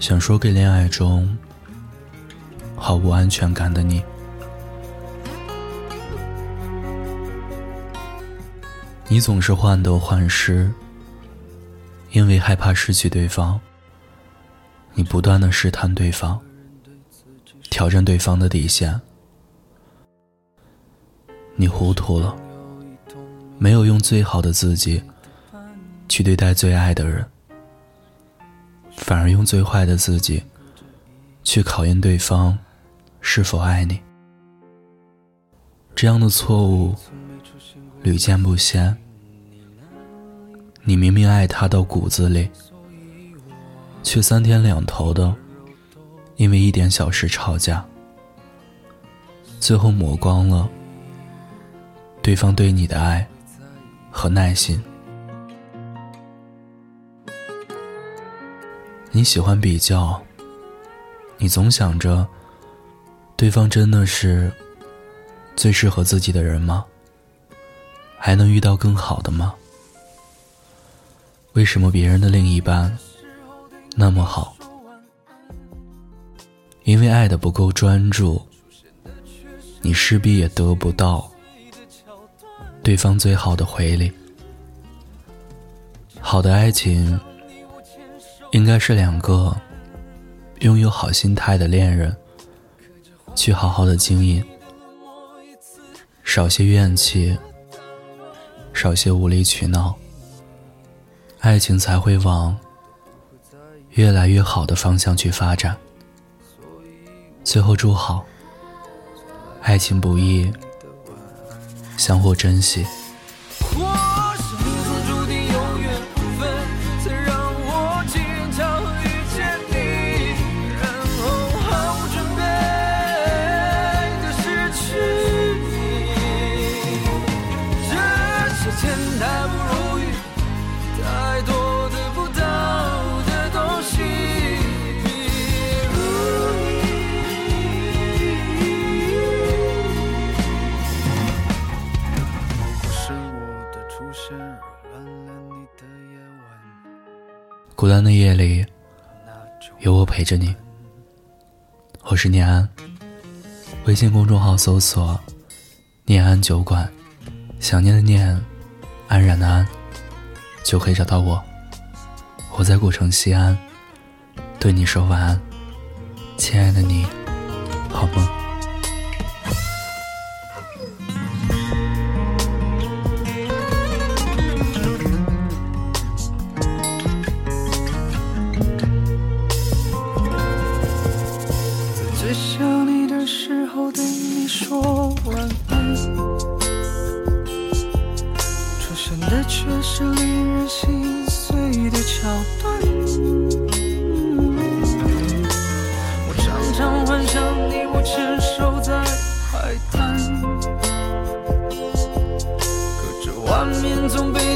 想说给恋爱中毫无安全感的你，你总是患得患失，因为害怕失去对方，你不断的试探对方，挑战对方的底线，你糊涂了，没有用最好的自己去对待最爱的人。反而用最坏的自己去考验对方是否爱你，这样的错误屡见不鲜。你明明爱他到骨子里，却三天两头的因为一点小事吵架，最后抹光了对方对你的爱和耐心。你喜欢比较，你总想着，对方真的是最适合自己的人吗？还能遇到更好的吗？为什么别人的另一半那么好？因为爱的不够专注，你势必也得不到对方最好的回礼。好的爱情。应该是两个拥有好心态的恋人，去好好的经营，少些怨气，少些无理取闹，爱情才会往越来越好的方向去发展。最后祝好，爱情不易，相互珍惜。孤单的夜里，有我陪着你。我是念安，微信公众号搜索“念安酒馆”，想念的念，安然的安，就可以找到我。我在古城西安，对你说晚安，亲爱的你，好梦。在想你的时候，对你说晚安。出现的却是令人心碎的桥段。我常常幻想你，我牵手在海滩。隔着画面总被。